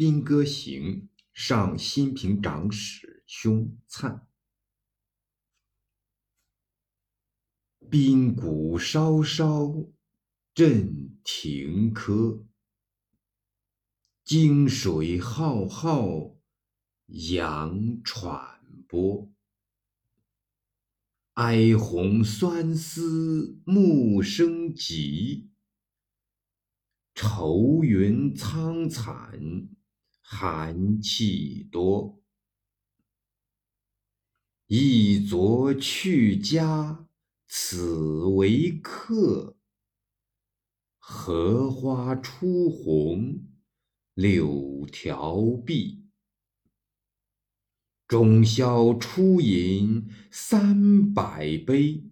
兵歌行，上新平长史兄粲。兵鼓稍稍震庭柯，泾水浩浩扬喘波。哀鸿酸思暮声急，愁云苍惨寒气多。一昨去家此为客，荷花初红柳条碧。中宵初饮三百杯，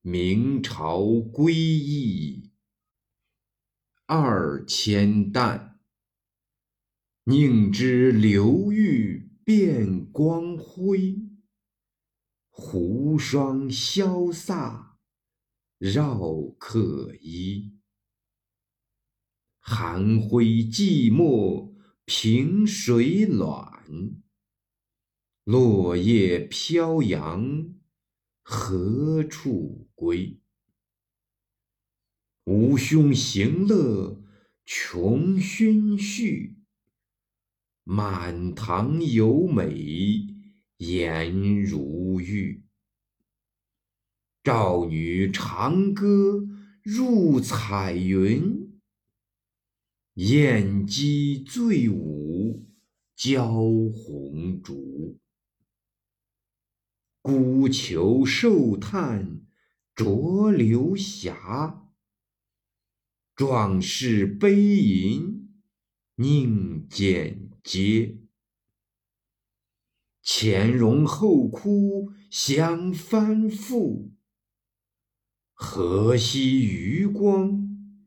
明朝归意二千担。宁知流玉变光辉，胡霜潇洒绕客衣。寒灰寂寞凭谁暖？落叶飘扬何处归？吾兄行乐穷熏绪，满堂有美颜如玉。赵女长歌入彩云，燕姬醉舞交红烛。孤求寿叹浊流霞，壮士悲吟宁见阶。前荣后哭相翻覆，何夕余光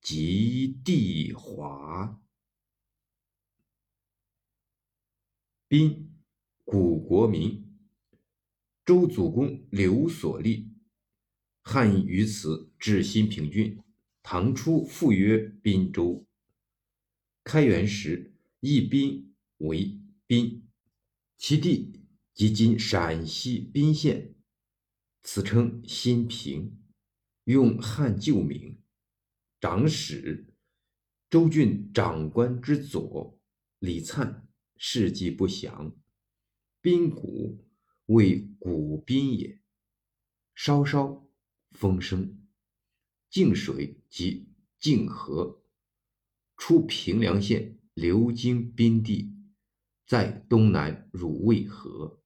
及地华。宾，古国民。周祖公刘所立，汉于此置新平郡。唐初复曰滨州。开元时易宾为宾，其地即今陕西彬县，此称新平，用汉旧名。长史周郡长官之左李粲事迹不详，宾谷。为古宾也。稍稍风声，泾水即泾河，出平凉县，流经滨地，在东南汝渭河。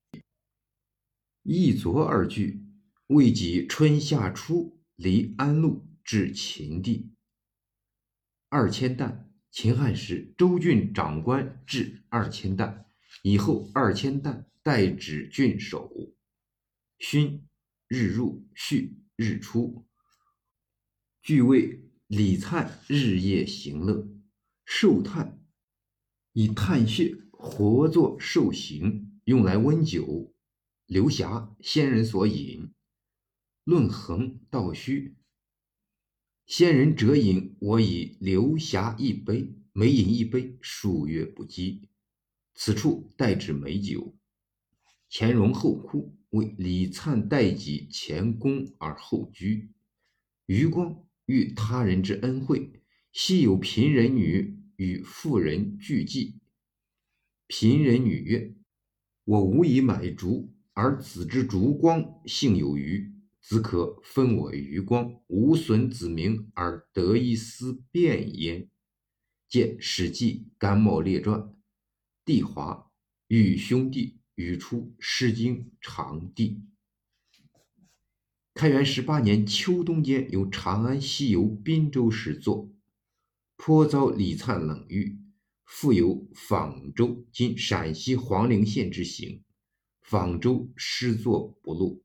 一昨二句，未及春夏初离安陆至秦地。二千担，秦汉时州郡长官治二千担，以后二千担。代指郡守，勋日入，戌日出。据谓李灿日夜行乐，寿炭以炭血活作受刑，用来温酒。流霞仙人所饮。论衡道虚，仙人者饮，我以流霞一杯，每饮一杯，数月不饥。此处代指美酒。前荣后哭，为李粲代己前功而后居。余光遇他人之恩惠，昔有贫人女与富人俱祭。贫人女曰：“我无以买竹，而子之烛光幸有余，子可分我余光，无损子名而得一丝便焉。”见《史记·甘茂列传》，帝华与兄弟。语出《诗经·长帝》。开元十八年秋冬间，由长安西游滨州时作，颇遭李灿冷遇。复有仿州（今陕西黄陵县）之行，仿州诗作不露。